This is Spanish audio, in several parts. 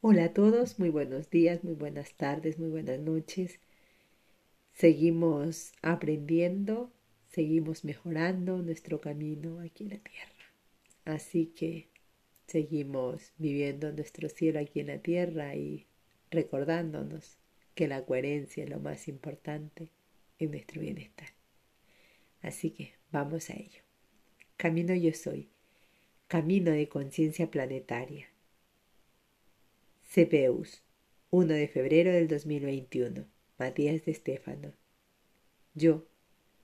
Hola a todos, muy buenos días, muy buenas tardes, muy buenas noches. Seguimos aprendiendo, seguimos mejorando nuestro camino aquí en la tierra. Así que seguimos viviendo nuestro cielo aquí en la tierra y recordándonos que la coherencia es lo más importante en nuestro bienestar. Así que vamos a ello. Camino yo soy, camino de conciencia planetaria CPUs, 1 de febrero del 2021. Matías de Estéfano. Yo,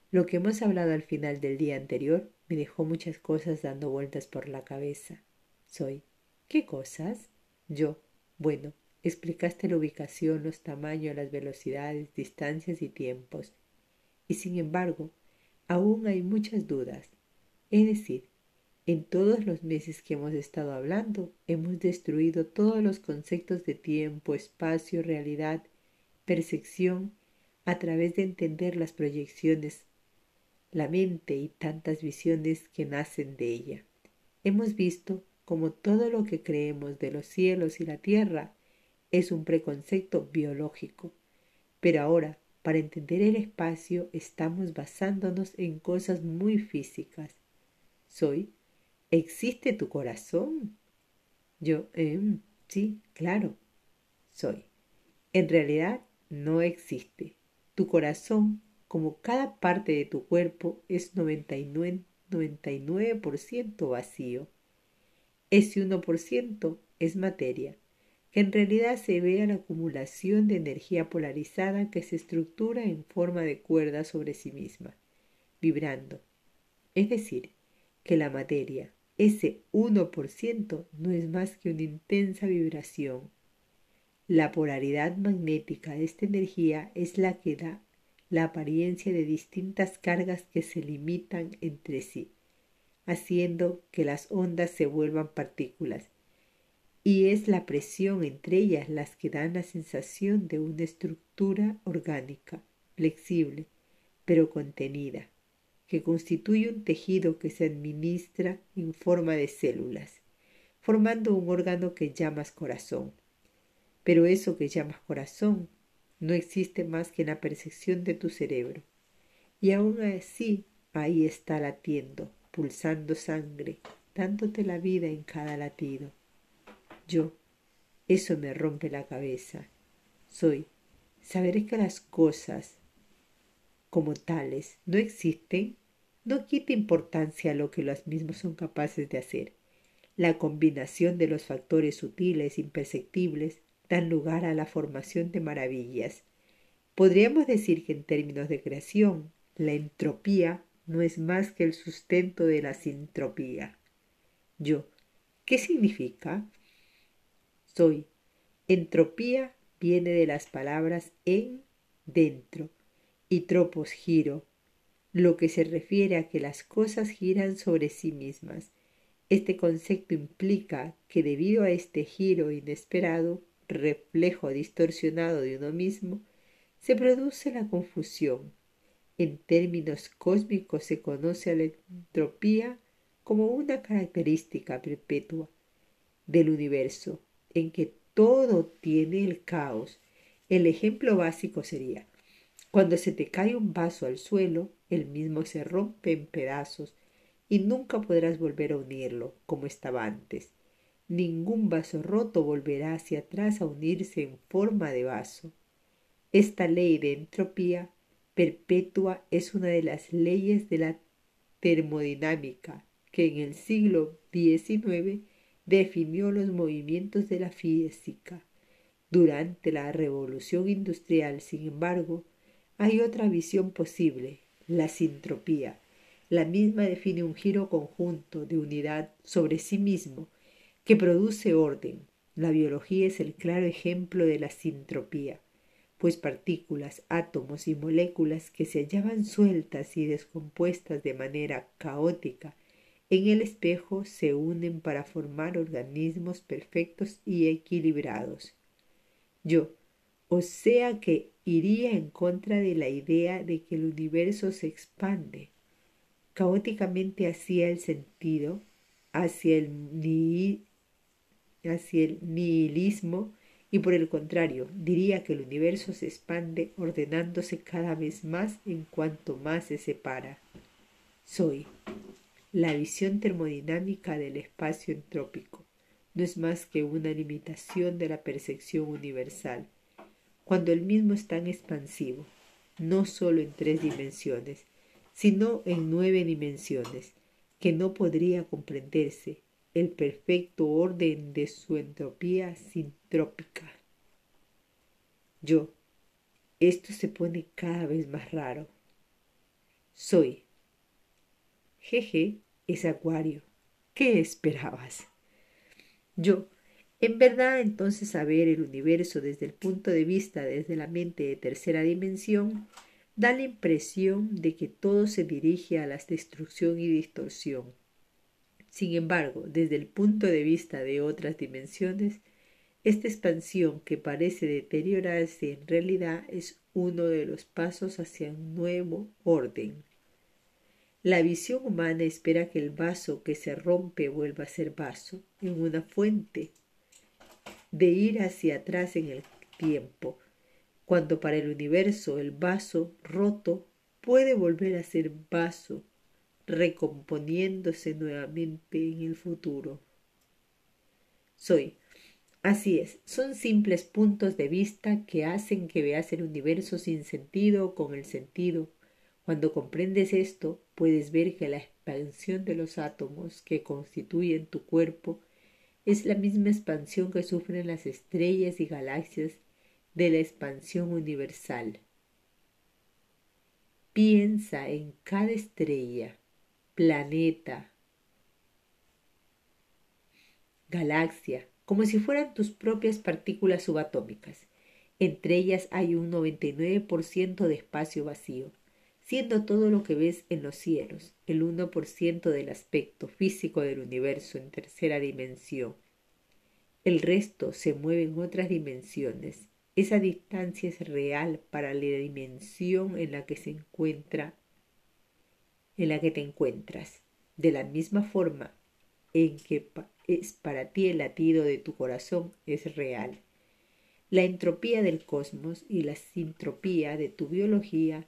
lo que hemos hablado al final del día anterior me dejó muchas cosas dando vueltas por la cabeza. Soy. ¿Qué cosas? Yo. Bueno, explicaste la ubicación, los tamaños, las velocidades, distancias y tiempos. Y sin embargo, aún hay muchas dudas. Es decir, en todos los meses que hemos estado hablando, hemos destruido todos los conceptos de tiempo, espacio, realidad, percepción, a través de entender las proyecciones, la mente y tantas visiones que nacen de ella. Hemos visto como todo lo que creemos de los cielos y la tierra es un preconcepto biológico. Pero ahora, para entender el espacio, estamos basándonos en cosas muy físicas. Soy ¿Existe tu corazón? Yo, em, sí, claro, soy. En realidad no existe. Tu corazón, como cada parte de tu cuerpo, es 99%, 99 vacío. Ese 1% es materia, que en realidad se ve a la acumulación de energía polarizada que se estructura en forma de cuerda sobre sí misma, vibrando. Es decir, que la materia, ese 1% no es más que una intensa vibración. La polaridad magnética de esta energía es la que da la apariencia de distintas cargas que se limitan entre sí, haciendo que las ondas se vuelvan partículas, y es la presión entre ellas las que dan la sensación de una estructura orgánica, flexible, pero contenida que constituye un tejido que se administra en forma de células, formando un órgano que llamas corazón. Pero eso que llamas corazón no existe más que en la percepción de tu cerebro. Y aún así ahí está latiendo, pulsando sangre, dándote la vida en cada latido. Yo, eso me rompe la cabeza. Soy, saber que las cosas como tales no existen, no quita importancia a lo que los mismos son capaces de hacer. La combinación de los factores sutiles, imperceptibles, dan lugar a la formación de maravillas. Podríamos decir que en términos de creación, la entropía no es más que el sustento de la sintropía. Yo, ¿qué significa? Soy. Entropía viene de las palabras en, dentro, y tropos giro, lo que se refiere a que las cosas giran sobre sí mismas. Este concepto implica que debido a este giro inesperado, reflejo distorsionado de uno mismo, se produce la confusión. En términos cósmicos se conoce a la entropía como una característica perpetua del universo, en que todo tiene el caos. El ejemplo básico sería cuando se te cae un vaso al suelo, el mismo se rompe en pedazos y nunca podrás volver a unirlo como estaba antes. Ningún vaso roto volverá hacia atrás a unirse en forma de vaso. Esta ley de entropía perpetua es una de las leyes de la termodinámica que en el siglo XIX definió los movimientos de la física. Durante la revolución industrial, sin embargo, hay otra visión posible, la sintropía. La misma define un giro conjunto de unidad sobre sí mismo que produce orden. La biología es el claro ejemplo de la sintropía, pues partículas, átomos y moléculas que se hallaban sueltas y descompuestas de manera caótica en el espejo se unen para formar organismos perfectos y equilibrados. Yo, o sea que iría en contra de la idea de que el universo se expande caóticamente hacia el sentido, hacia el hacia el nihilismo y por el contrario diría que el universo se expande ordenándose cada vez más en cuanto más se separa. Soy la visión termodinámica del espacio entrópico. No es más que una limitación de la percepción universal, cuando el mismo es tan expansivo, no solo en tres dimensiones, sino en nueve dimensiones, que no podría comprenderse el perfecto orden de su entropía sintrópica. Yo, esto se pone cada vez más raro. Soy. Jeje es acuario. ¿Qué esperabas? Yo, en verdad entonces saber el universo desde el punto de vista desde la mente de tercera dimensión da la impresión de que todo se dirige a la destrucción y distorsión. Sin embargo, desde el punto de vista de otras dimensiones, esta expansión que parece deteriorarse en realidad es uno de los pasos hacia un nuevo orden. La visión humana espera que el vaso que se rompe vuelva a ser vaso en una fuente de ir hacia atrás en el tiempo, cuando para el universo el vaso roto puede volver a ser vaso, recomponiéndose nuevamente en el futuro. Soy. Así es, son simples puntos de vista que hacen que veas el universo sin sentido con el sentido. Cuando comprendes esto, puedes ver que la expansión de los átomos que constituyen tu cuerpo es la misma expansión que sufren las estrellas y galaxias de la expansión universal. Piensa en cada estrella, planeta, galaxia, como si fueran tus propias partículas subatómicas. Entre ellas hay un 99% de espacio vacío, siendo todo lo que ves en los cielos, el 1% del aspecto físico del universo en tercera dimensión. El resto se mueve en otras dimensiones esa distancia es real para la dimensión en la que se encuentra, en la que te encuentras, de la misma forma en que es para ti el latido de tu corazón es real. La entropía del cosmos y la sintropía de tu biología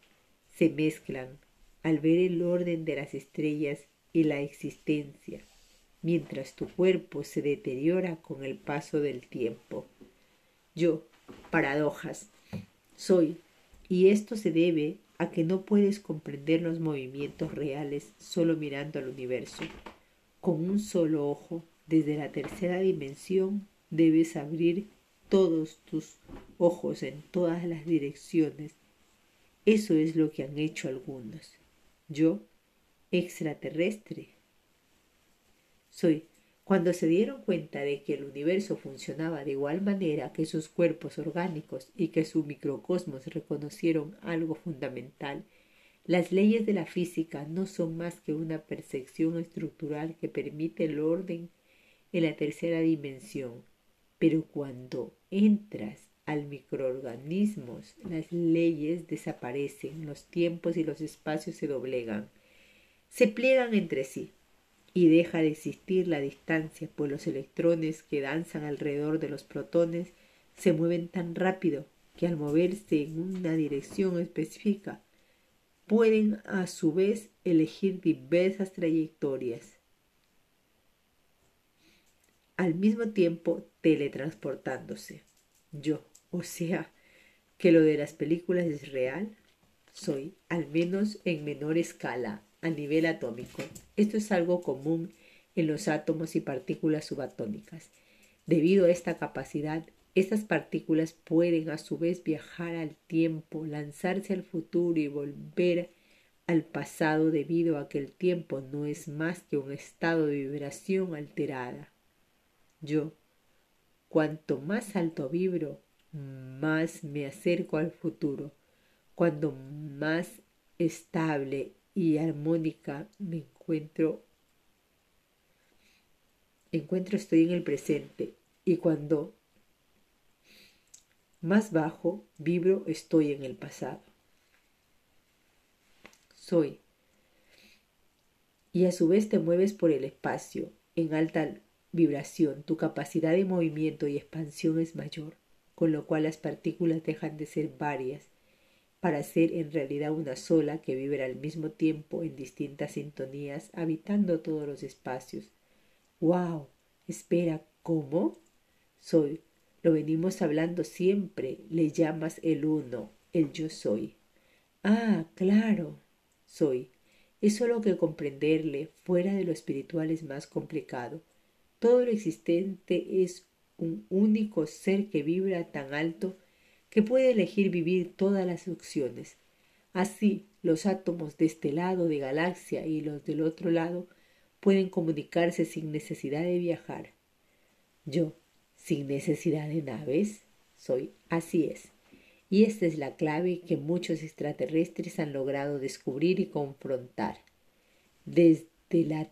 se mezclan al ver el orden de las estrellas y la existencia, mientras tu cuerpo se deteriora con el paso del tiempo. Yo, paradojas. Soy, y esto se debe a que no puedes comprender los movimientos reales solo mirando al universo. Con un solo ojo, desde la tercera dimensión, debes abrir todos tus ojos en todas las direcciones. Eso es lo que han hecho algunos. Yo, extraterrestre. Soy cuando se dieron cuenta de que el universo funcionaba de igual manera que sus cuerpos orgánicos y que su microcosmos reconocieron algo fundamental, las leyes de la física no son más que una percepción estructural que permite el orden en la tercera dimensión. Pero cuando entras al microorganismos, las leyes desaparecen, los tiempos y los espacios se doblegan, se pliegan entre sí y deja de existir la distancia, pues los electrones que danzan alrededor de los protones se mueven tan rápido que al moverse en una dirección específica pueden a su vez elegir diversas trayectorias. Al mismo tiempo teletransportándose. Yo, o sea, que lo de las películas es real, soy, al menos en menor escala, a nivel atómico. Esto es algo común en los átomos y partículas subatómicas. Debido a esta capacidad, estas partículas pueden a su vez viajar al tiempo, lanzarse al futuro y volver al pasado debido a que el tiempo no es más que un estado de vibración alterada. Yo, cuanto más alto vibro, más me acerco al futuro. Cuando más estable y armónica me encuentro encuentro estoy en el presente y cuando más bajo vibro estoy en el pasado. Soy. Y a su vez te mueves por el espacio en alta vibración, tu capacidad de movimiento y expansión es mayor, con lo cual las partículas dejan de ser varias para ser en realidad una sola que vibra al mismo tiempo en distintas sintonías, habitando todos los espacios. ¡Wow! Espera, ¿cómo? Soy. Lo venimos hablando siempre. Le llamas el uno, el yo soy. Ah, claro. Soy. Es solo que comprenderle fuera de lo espiritual es más complicado. Todo lo existente es un único ser que vibra tan alto que puede elegir vivir todas las opciones. Así, los átomos de este lado de galaxia y los del otro lado pueden comunicarse sin necesidad de viajar. Yo, sin necesidad de naves, soy así es. Y esta es la clave que muchos extraterrestres han logrado descubrir y confrontar. Desde la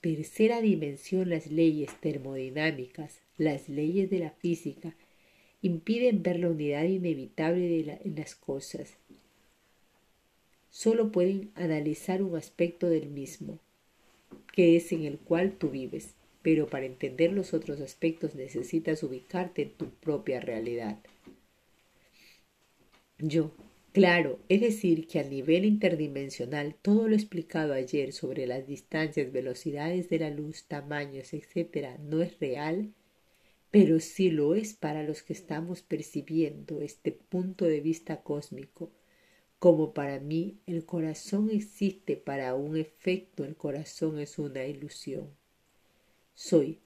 tercera dimensión las leyes termodinámicas, las leyes de la física, impiden ver la unidad inevitable de en las cosas. Solo pueden analizar un aspecto del mismo, que es en el cual tú vives, pero para entender los otros aspectos necesitas ubicarte en tu propia realidad. Yo, claro, es decir, que a nivel interdimensional todo lo explicado ayer sobre las distancias, velocidades de la luz, tamaños, etc., no es real, pero sí lo es para los que estamos percibiendo este punto de vista cósmico. Como para mí el corazón existe para un efecto, el corazón es una ilusión. Soy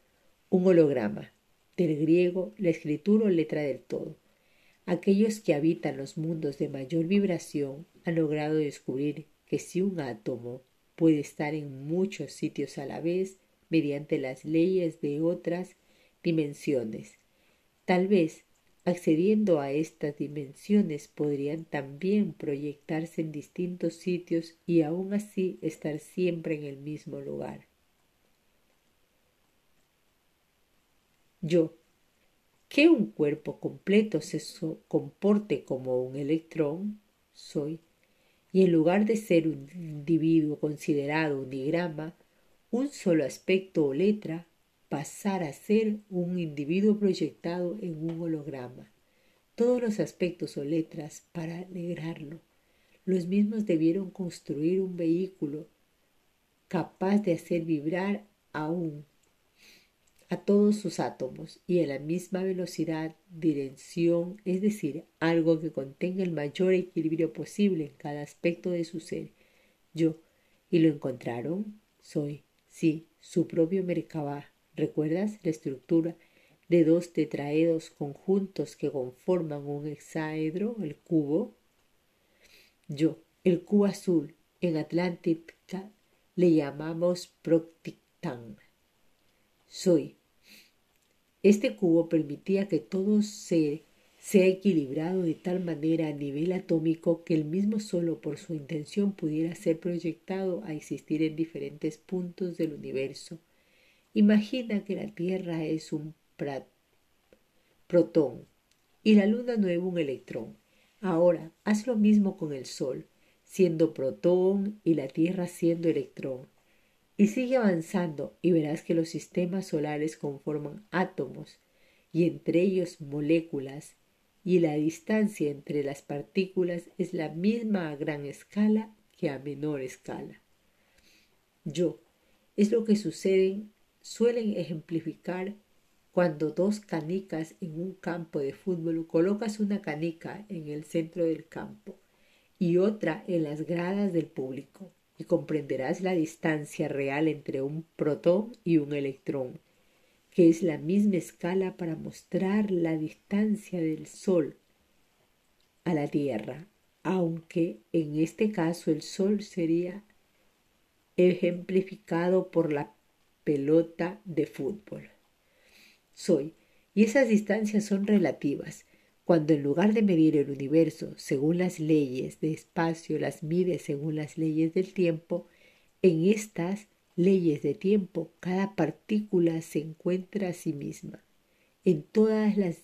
un holograma, del griego la escritura o letra del todo Aquellos que habitan los mundos de mayor vibración han logrado descubrir que si un átomo puede estar en muchos sitios a la vez mediante las leyes de otras dimensiones, tal vez accediendo a estas dimensiones podrían también proyectarse en distintos sitios y aún así estar siempre en el mismo lugar. Yo, que un cuerpo completo se comporte como un electrón, soy, y en lugar de ser un individuo considerado unigrama, un solo aspecto o letra, pasar a ser un individuo proyectado en un holograma. Todos los aspectos o letras para alegrarlo. Los mismos debieron construir un vehículo capaz de hacer vibrar a un a todos sus átomos y a la misma velocidad, dirección, es decir, algo que contenga el mayor equilibrio posible en cada aspecto de su ser. Yo, ¿y lo encontraron? Soy, sí, su propio Merkabah. ¿Recuerdas la estructura de dos tetraedos conjuntos que conforman un hexaedro, el cubo? Yo, el cubo azul, en Atlántica le llamamos Proctictan soy. Este cubo permitía que todo ser sea equilibrado de tal manera a nivel atómico que el mismo solo por su intención pudiera ser proyectado a existir en diferentes puntos del universo. Imagina que la Tierra es un protón y la Luna nueva un electrón. Ahora, haz lo mismo con el Sol, siendo protón y la Tierra siendo electrón. Y sigue avanzando y verás que los sistemas solares conforman átomos y entre ellos moléculas y la distancia entre las partículas es la misma a gran escala que a menor escala. Yo es lo que suceden suelen ejemplificar cuando dos canicas en un campo de fútbol colocas una canica en el centro del campo y otra en las gradas del público y comprenderás la distancia real entre un protón y un electrón, que es la misma escala para mostrar la distancia del Sol a la Tierra, aunque en este caso el Sol sería ejemplificado por la pelota de fútbol. Soy, y esas distancias son relativas, cuando en lugar de medir el universo según las leyes de espacio las mide según las leyes del tiempo, en estas leyes de tiempo cada partícula se encuentra a sí misma. En todas las,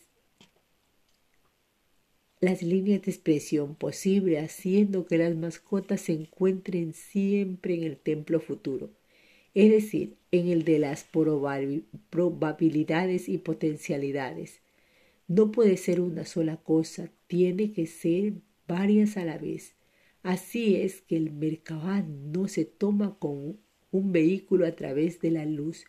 las líneas de expresión posible, haciendo que las mascotas se encuentren siempre en el templo futuro. Es decir, en el de las probabilidades y potencialidades. No puede ser una sola cosa, tiene que ser varias a la vez. Así es que el Merkabah no se toma como un vehículo a través de la luz,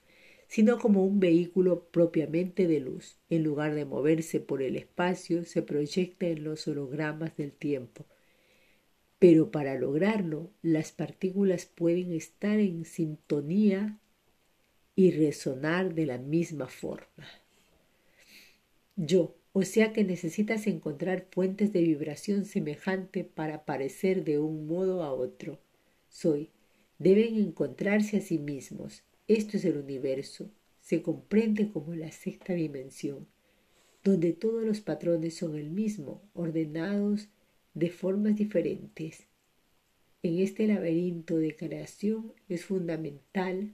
sino como un vehículo propiamente de luz. En lugar de moverse por el espacio, se proyecta en los hologramas del tiempo. Pero para lograrlo, las partículas pueden estar en sintonía y resonar de la misma forma. Yo, o sea que necesitas encontrar fuentes de vibración semejante para parecer de un modo a otro. Soy. Deben encontrarse a sí mismos. Esto es el universo. Se comprende como la sexta dimensión, donde todos los patrones son el mismo, ordenados de formas diferentes. En este laberinto de creación es fundamental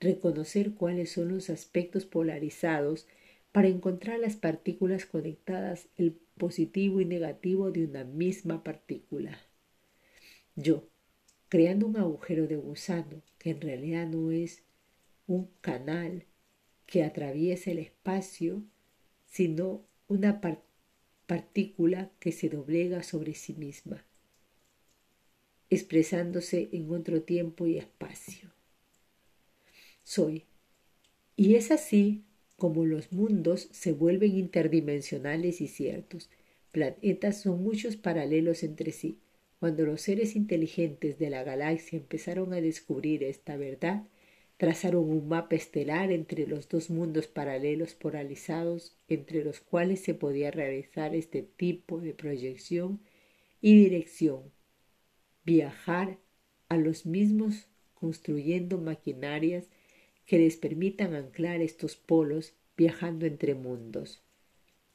reconocer cuáles son los aspectos polarizados para encontrar las partículas conectadas, el positivo y negativo de una misma partícula. Yo, creando un agujero de gusano que en realidad no es un canal que atraviesa el espacio, sino una partícula que se doblega sobre sí misma, expresándose en otro tiempo y espacio. Soy. Y es así como los mundos se vuelven interdimensionales y ciertos. Planetas son muchos paralelos entre sí. Cuando los seres inteligentes de la galaxia empezaron a descubrir esta verdad, trazaron un mapa estelar entre los dos mundos paralelos polarizados entre los cuales se podía realizar este tipo de proyección y dirección, viajar a los mismos construyendo maquinarias que les permitan anclar estos polos viajando entre mundos.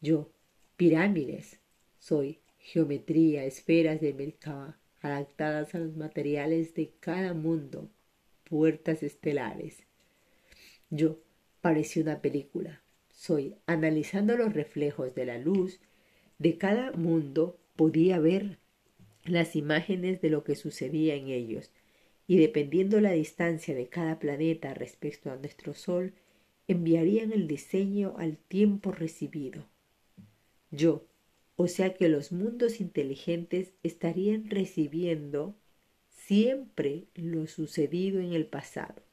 Yo, pirámides, soy geometría, esferas de Merkaba, adaptadas a los materiales de cada mundo, puertas estelares. Yo, parecí una película, soy, analizando los reflejos de la luz de cada mundo, podía ver las imágenes de lo que sucedía en ellos, y dependiendo la distancia de cada planeta respecto a nuestro Sol, enviarían el diseño al tiempo recibido. Yo, o sea que los mundos inteligentes estarían recibiendo siempre lo sucedido en el pasado,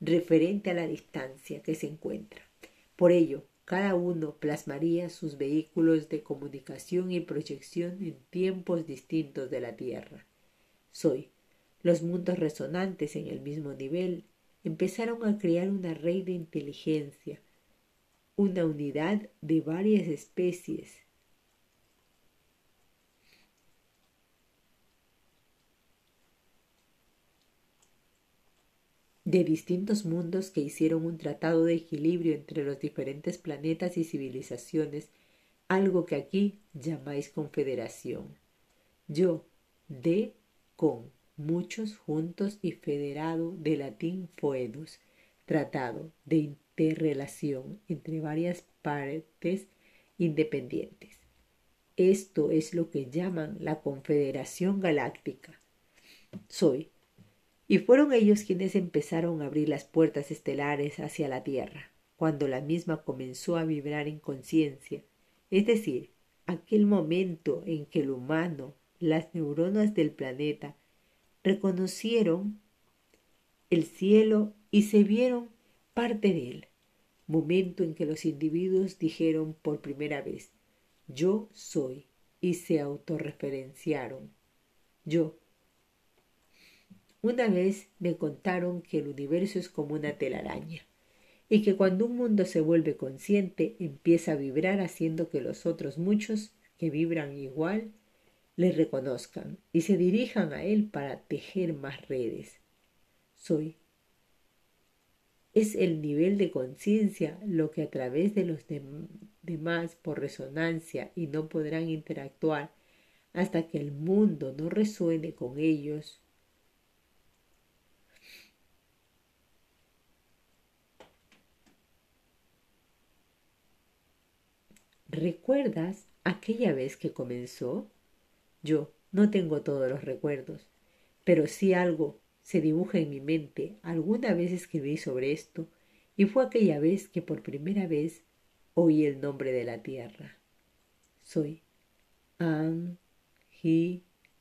referente a la distancia que se encuentra. Por ello, cada uno plasmaría sus vehículos de comunicación y proyección en tiempos distintos de la Tierra. Soy, los mundos resonantes en el mismo nivel empezaron a crear una red de inteligencia, una unidad de varias especies. De distintos mundos que hicieron un tratado de equilibrio entre los diferentes planetas y civilizaciones, algo que aquí llamáis confederación. Yo, de, con, muchos juntos y federado de latín foedus, tratado de interrelación entre varias partes independientes. Esto es lo que llaman la Confederación Galáctica. Soy. Y fueron ellos quienes empezaron a abrir las puertas estelares hacia la Tierra, cuando la misma comenzó a vibrar en conciencia, es decir, aquel momento en que el humano, las neuronas del planeta, reconocieron el cielo y se vieron parte de él, momento en que los individuos dijeron por primera vez, yo soy, y se autorreferenciaron. Yo. Una vez me contaron que el universo es como una telaraña, y que cuando un mundo se vuelve consciente empieza a vibrar haciendo que los otros muchos que vibran igual le reconozcan y se dirijan a él para tejer más redes. Soy. Es el nivel de conciencia lo que a través de los demás por resonancia y no podrán interactuar hasta que el mundo no resuene con ellos. ¿Recuerdas aquella vez que comenzó? Yo no tengo todos los recuerdos, pero sí algo se dibuja en mi mente. Alguna vez escribí sobre esto y fue aquella vez que por primera vez oí el nombre de la tierra. Soy An,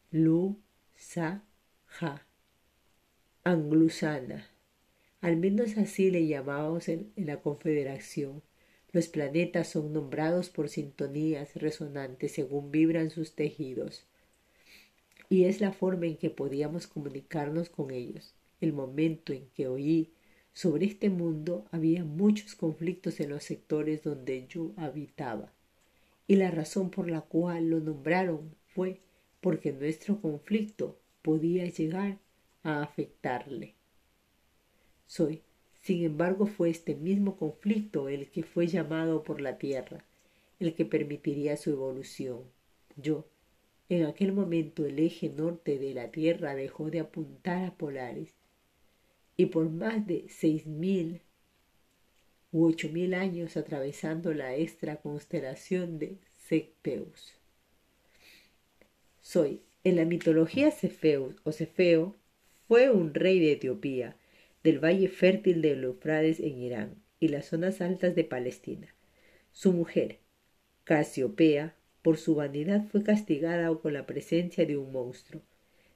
Lu, Sa. Anglusana. Al menos así le llamábamos en la Confederación. Los planetas son nombrados por sintonías resonantes según vibran sus tejidos. Y es la forma en que podíamos comunicarnos con ellos. El momento en que oí sobre este mundo había muchos conflictos en los sectores donde yo habitaba. Y la razón por la cual lo nombraron fue porque nuestro conflicto podía llegar a afectarle. Soy sin embargo, fue este mismo conflicto el que fue llamado por la Tierra, el que permitiría su evolución. Yo, en aquel momento el eje norte de la Tierra dejó de apuntar a polares, y por más de seis mil u ocho mil años atravesando la extra constelación de Cepheus. Soy, en la mitología Cepheus o Cefeo, fue un rey de Etiopía, del valle fértil de Eufrates en Irán y las zonas altas de Palestina. Su mujer, Casiopea, por su vanidad fue castigada con la presencia de un monstruo,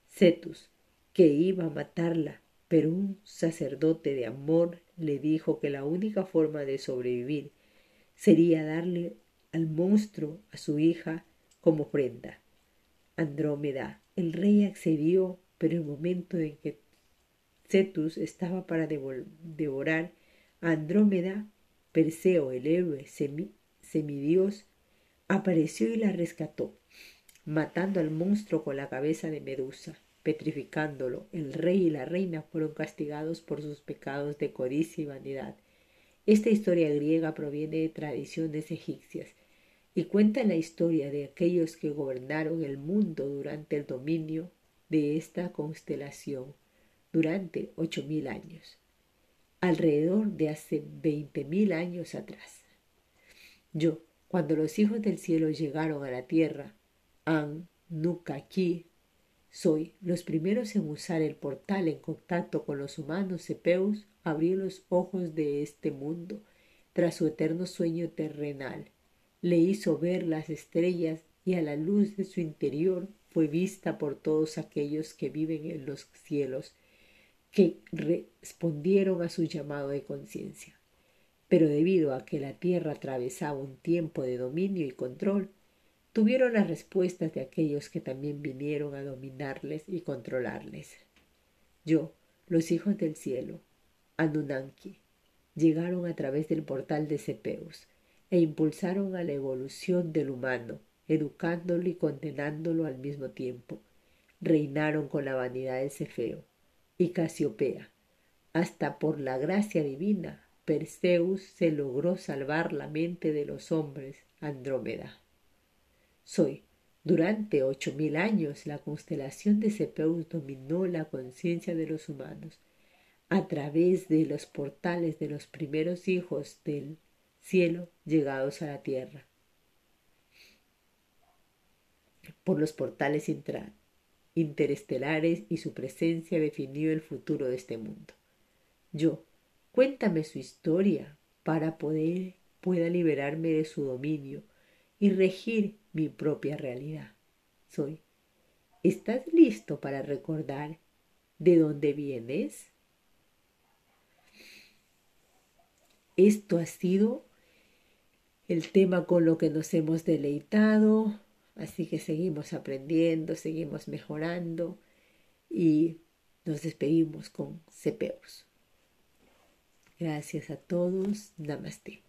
Cetus, que iba a matarla, pero un sacerdote de amor le dijo que la única forma de sobrevivir sería darle al monstruo a su hija como ofrenda. Andrómeda, el rey accedió, pero el momento en que Cetus estaba para devorar a Andrómeda, Perseo, el héroe semidios, apareció y la rescató, matando al monstruo con la cabeza de Medusa, petrificándolo. El rey y la reina fueron castigados por sus pecados de codicia y vanidad. Esta historia griega proviene de tradiciones egipcias y cuenta la historia de aquellos que gobernaron el mundo durante el dominio de esta constelación durante ocho mil años, alrededor de hace veinte mil años atrás. Yo, cuando los hijos del cielo llegaron a la tierra, An, Nuka, Ki, soy los primeros en usar el portal en contacto con los humanos Cepeus, abrió los ojos de este mundo tras su eterno sueño terrenal. Le hizo ver las estrellas y a la luz de su interior fue vista por todos aquellos que viven en los cielos que respondieron a su llamado de conciencia. Pero debido a que la Tierra atravesaba un tiempo de dominio y control, tuvieron las respuestas de aquellos que también vinieron a dominarles y controlarles. Yo, los hijos del cielo, Anunnaki, llegaron a través del portal de Cepeus e impulsaron a la evolución del humano, educándolo y condenándolo al mismo tiempo. Reinaron con la vanidad de Cefeo y Casiopea. Hasta por la gracia divina, Perseus se logró salvar la mente de los hombres, Andrómeda. Soy. Durante ocho mil años la constelación de Cepeus dominó la conciencia de los humanos a través de los portales de los primeros hijos del cielo llegados a la tierra. Por los portales intra interestelares y su presencia definió el futuro de este mundo. Yo, cuéntame su historia para poder pueda liberarme de su dominio y regir mi propia realidad. Soy. ¿Estás listo para recordar de dónde vienes? Esto ha sido el tema con lo que nos hemos deleitado Así que seguimos aprendiendo, seguimos mejorando y nos despedimos con CPUs. Gracias a todos. Namaste.